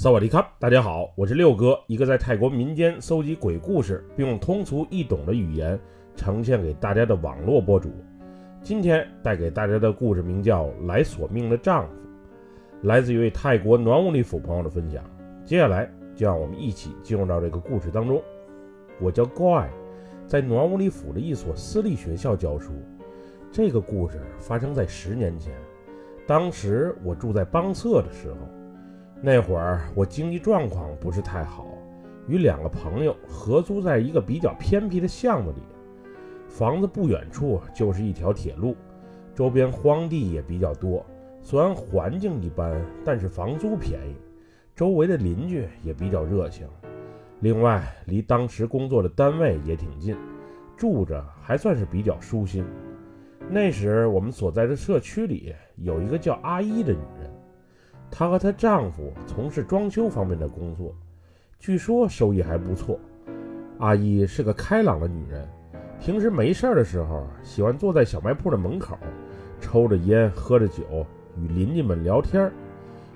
萨瓦迪卡，大家好，我是六哥，一个在泰国民间搜集鬼故事，并用通俗易懂的语言呈现给大家的网络博主。今天带给大家的故事名叫《来索命的丈夫》，来自一位泰国暖武里府朋友的分享。接下来就让我们一起进入到这个故事当中。我叫 Guy，，在暖武里府的一所私立学校教书。这个故事发生在十年前，当时我住在邦策的时候，那会儿我经济状况不是太好，与两个朋友合租在一个比较偏僻的巷子里。房子不远处就是一条铁路，周边荒地也比较多。虽然环境一般，但是房租便宜，周围的邻居也比较热情。另外，离当时工作的单位也挺近，住着还算是比较舒心。那时我们所在的社区里有一个叫阿依的女人，她和她丈夫从事装修方面的工作，据说收益还不错。阿姨是个开朗的女人。平时没事儿的时候，喜欢坐在小卖铺的门口，抽着烟，喝着酒，与邻居们聊天。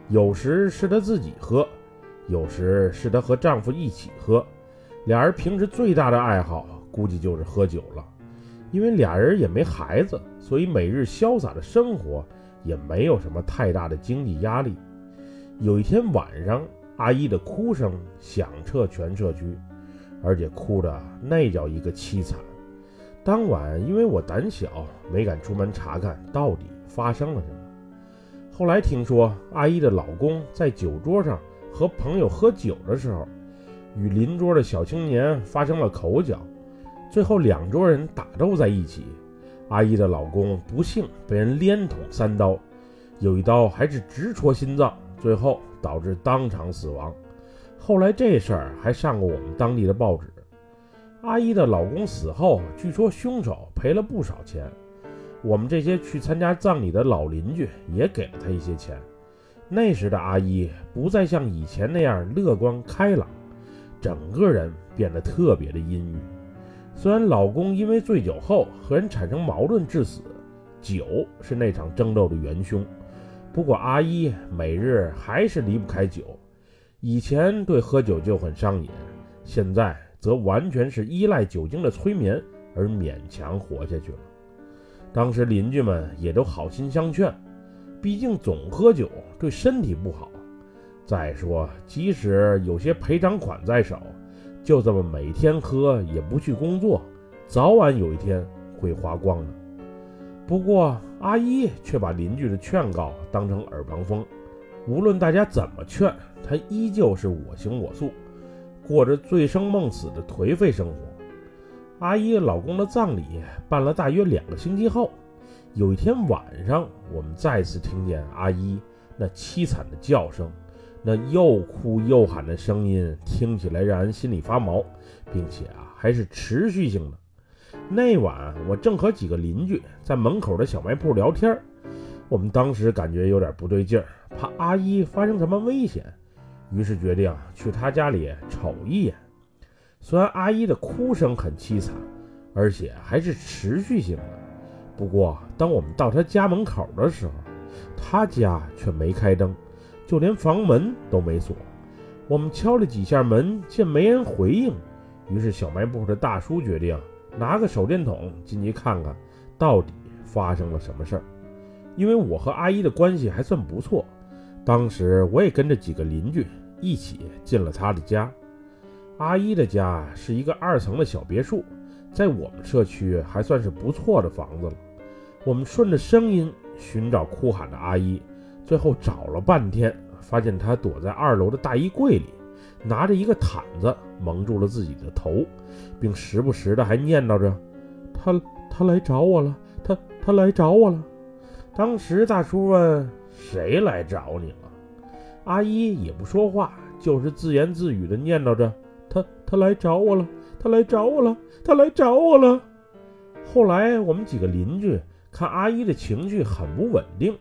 有时是她自己喝，有时是她和丈夫一起喝。俩人平时最大的爱好，估计就是喝酒了。因为俩人也没孩子，所以每日潇洒的生活也没有什么太大的经济压力。有一天晚上，阿姨的哭声响彻全社区，而且哭的那叫一个凄惨。当晚，因为我胆小，没敢出门查看到底发生了什么。后来听说，阿姨的老公在酒桌上和朋友喝酒的时候，与邻桌的小青年发生了口角，最后两桌人打斗在一起。阿姨的老公不幸被人连捅三刀，有一刀还是直戳心脏，最后导致当场死亡。后来这事儿还上过我们当地的报纸。阿姨的老公死后，据说凶手赔了不少钱。我们这些去参加葬礼的老邻居也给了他一些钱。那时的阿姨不再像以前那样乐观开朗，整个人变得特别的阴郁。虽然老公因为醉酒后和人产生矛盾致死，酒是那场争斗的元凶，不过阿姨每日还是离不开酒。以前对喝酒就很上瘾，现在。则完全是依赖酒精的催眠而勉强活下去了。当时邻居们也都好心相劝，毕竟总喝酒对身体不好。再说，即使有些赔偿款在手，就这么每天喝也不去工作，早晚有一天会花光的。不过阿姨却把邻居的劝告当成耳旁风，无论大家怎么劝，她依旧是我行我素。过着醉生梦死的颓废生活。阿姨老公的葬礼办了大约两个星期后，有一天晚上，我们再次听见阿姨那凄惨的叫声，那又哭又喊的声音听起来让人心里发毛，并且啊还是持续性的。那晚我正和几个邻居在门口的小卖部聊天，我们当时感觉有点不对劲儿，怕阿姨发生什么危险。于是决定去他家里瞅一眼。虽然阿姨的哭声很凄惨，而且还是持续性的，不过当我们到他家门口的时候，他家却没开灯，就连房门都没锁。我们敲了几下门，见没人回应，于是小卖部的大叔决定拿个手电筒进去看看，到底发生了什么事儿。因为我和阿姨的关系还算不错。当时我也跟着几个邻居一起进了他的家。阿姨的家是一个二层的小别墅，在我们社区还算是不错的房子了。我们顺着声音寻找哭喊的阿姨，最后找了半天，发现她躲在二楼的大衣柜里，拿着一个毯子蒙住了自己的头，并时不时的还念叨着：“他他来找我了，他他来找我了。”当时大叔问。谁来找你了？阿姨也不说话，就是自言自语的念叨着：“他他来找我了，他来找我了，他来找我了。”后来我们几个邻居看阿姨的情绪很不稳定，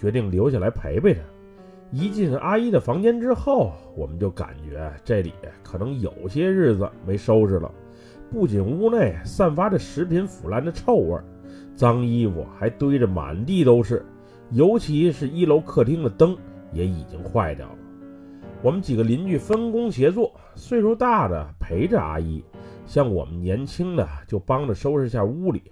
决定留下来陪陪她。一进阿姨的房间之后，我们就感觉这里可能有些日子没收拾了。不仅屋内散发着食品腐烂的臭味，脏衣服还堆着满地都是。尤其是一楼客厅的灯也已经坏掉了。我们几个邻居分工协作，岁数大的陪着阿姨，像我们年轻的就帮着收拾下屋里，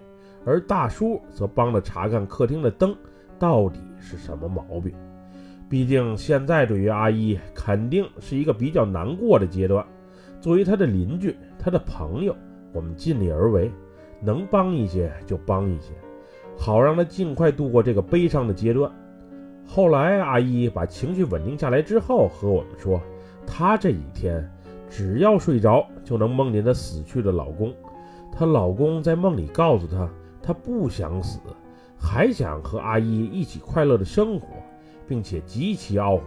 而大叔则帮着查看客厅的灯到底是什么毛病。毕竟现在对于阿姨肯定是一个比较难过的阶段。作为她的邻居，她的朋友，我们尽力而为，能帮一些就帮一些，好让她尽快度过这个悲伤的阶段。后来阿姨把情绪稳定下来之后，和我们说，她这几天只要睡着就能梦见她死去的老公，她老公在梦里告诉她，他不想死，还想和阿姨一起快乐的生活。并且极其懊悔，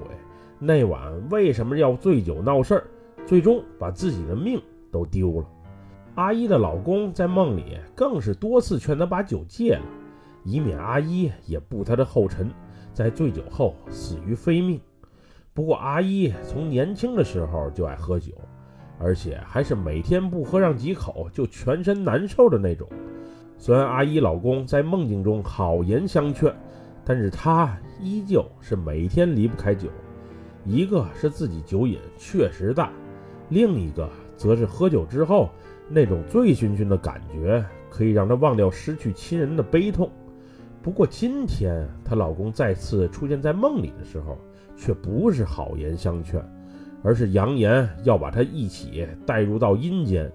那晚为什么要醉酒闹事儿，最终把自己的命都丢了。阿姨的老公在梦里更是多次劝她把酒戒了，以免阿姨也步他的后尘，在醉酒后死于非命。不过阿姨从年轻的时候就爱喝酒，而且还是每天不喝上几口就全身难受的那种。虽然阿姨老公在梦境中好言相劝。但是他依旧是每天离不开酒，一个是自己酒瘾确实大，另一个则是喝酒之后那种醉醺醺的感觉，可以让她忘掉失去亲人的悲痛。不过今天她老公再次出现在梦里的时候，却不是好言相劝，而是扬言要把她一起带入到阴间，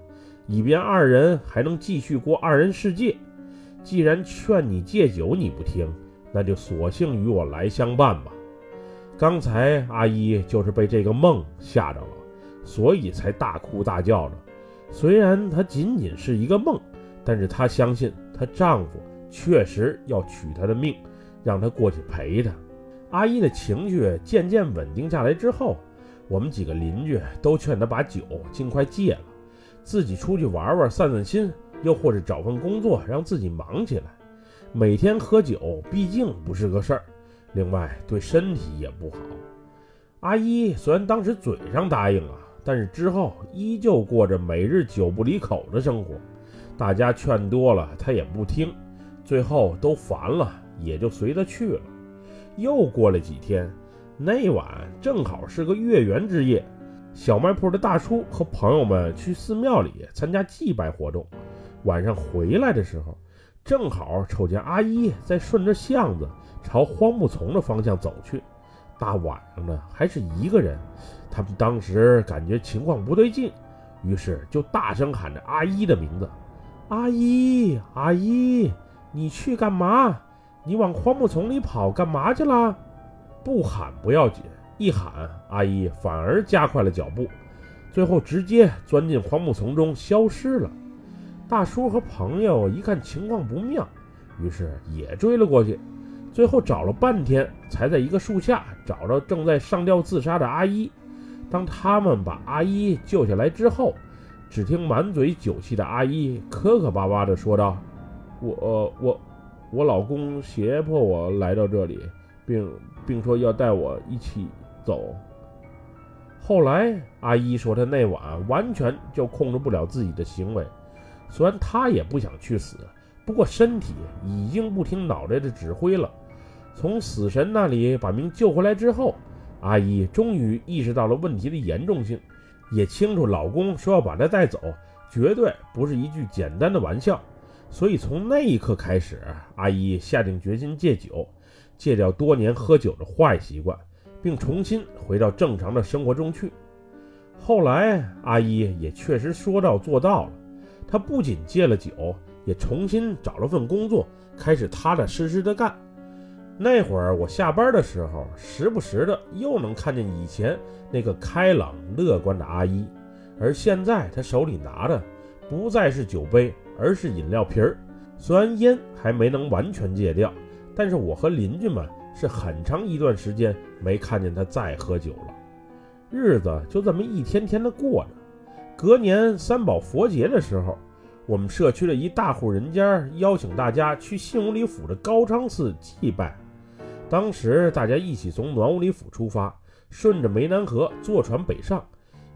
以便二人还能继续过二人世界。既然劝你戒酒你不听。那就索性与我来相伴吧。刚才阿姨就是被这个梦吓着了，所以才大哭大叫的。虽然她仅仅是一个梦，但是她相信她丈夫确实要取她的命，让她过去陪她。阿姨的情绪渐渐稳定下来之后，我们几个邻居都劝她把酒尽快戒了，自己出去玩玩散散心，又或者找份工作让自己忙起来。每天喝酒毕竟不是个事儿，另外对身体也不好。阿姨虽然当时嘴上答应了，但是之后依旧过着每日酒不离口的生活。大家劝多了，她也不听，最后都烦了，也就随她去了。又过了几天，那晚正好是个月圆之夜，小卖铺的大叔和朋友们去寺庙里参加祭拜活动。晚上回来的时候。正好瞅见阿姨在顺着巷子朝荒木丛的方向走去，大晚上的还是一个人。他们当时感觉情况不对劲，于是就大声喊着阿姨的名字：“阿姨，阿姨，你去干嘛？你往荒木丛里跑干嘛去了？”不喊不要紧，一喊阿姨反而加快了脚步，最后直接钻进荒木丛中消失了。大叔和朋友一看情况不妙，于是也追了过去。最后找了半天，才在一个树下找着正在上吊自杀的阿姨。当他们把阿姨救下来之后，只听满嘴酒气的阿姨磕磕巴巴地说道：“我我我老公胁迫我来到这里，并并说要带我一起走。”后来阿姨说，她那晚完全就控制不了自己的行为。虽然她也不想去死，不过身体已经不听脑袋的指挥了。从死神那里把命救回来之后，阿姨终于意识到了问题的严重性，也清楚老公说要把她带走，绝对不是一句简单的玩笑。所以从那一刻开始，阿姨下定决心戒酒，戒掉多年喝酒的坏习惯，并重新回到正常的生活中去。后来，阿姨也确实说到做到了。她不仅戒了酒，也重新找了份工作，开始踏踏实实的干。那会儿我下班的时候，时不时的又能看见以前那个开朗乐观的阿姨，而现在她手里拿的不再是酒杯，而是饮料瓶儿。虽然烟还没能完全戒掉，但是我和邻居们是很长一段时间没看见他再喝酒了。日子就这么一天天的过着。隔年三宝佛节的时候，我们社区的一大户人家邀请大家去信武里府的高昌寺祭拜。当时大家一起从暖武里府出发，顺着湄南河坐船北上。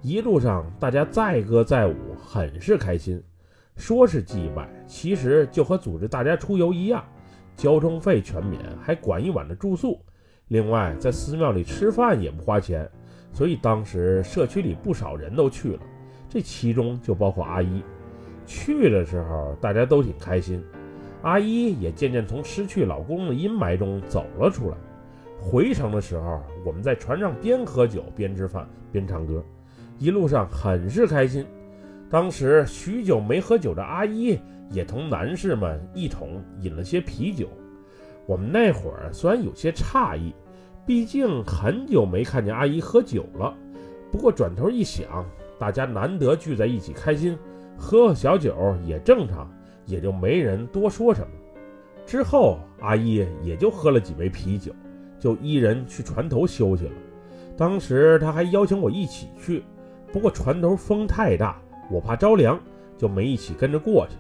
一路上大家载歌载舞，很是开心。说是祭拜，其实就和组织大家出游一样，交通费全免，还管一晚的住宿。另外在寺庙里吃饭也不花钱。所以当时社区里不少人都去了，这其中就包括阿姨。去的时候大家都挺开心，阿姨也渐渐从失去老公的阴霾中走了出来。回城的时候，我们在船上边喝酒边吃饭边唱歌，一路上很是开心。当时许久没喝酒的阿姨也同男士们一同饮了些啤酒。我们那会儿虽然有些诧异，毕竟很久没看见阿姨喝酒了。不过转头一想，大家难得聚在一起开心，喝喝小酒也正常，也就没人多说什么。之后阿姨也就喝了几杯啤酒，就一人去船头休息了。当时她还邀请我一起去，不过船头风太大。我怕着凉，就没一起跟着过去。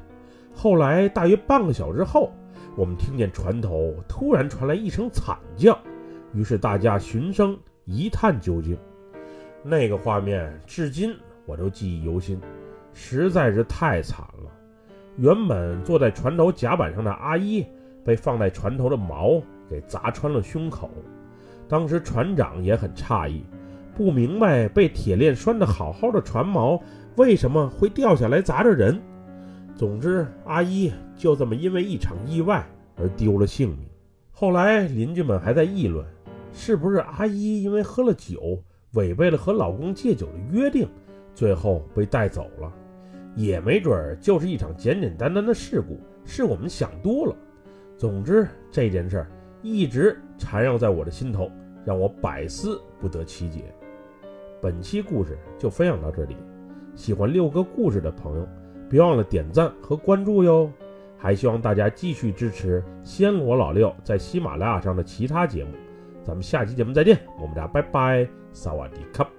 后来大约半个小时后，我们听见船头突然传来一声惨叫，于是大家循声一探究竟。那个画面至今我都记忆犹新，实在是太惨了。原本坐在船头甲板上的阿姨，被放在船头的锚给砸穿了胸口。当时船长也很诧异，不明白被铁链拴得好好的船锚。为什么会掉下来砸着人？总之，阿姨就这么因为一场意外而丢了性命。后来邻居们还在议论，是不是阿姨因为喝了酒，违背了和老公戒酒的约定，最后被带走了？也没准儿就是一场简简单单的事故，是我们想多了。总之，这件事儿一直缠绕在我的心头，让我百思不得其解。本期故事就分享到这里。喜欢六个故事的朋友，别忘了点赞和关注哟！还希望大家继续支持暹罗老六在喜马拉雅上的其他节目。咱们下期节目再见，我们俩拜拜，萨瓦迪卡。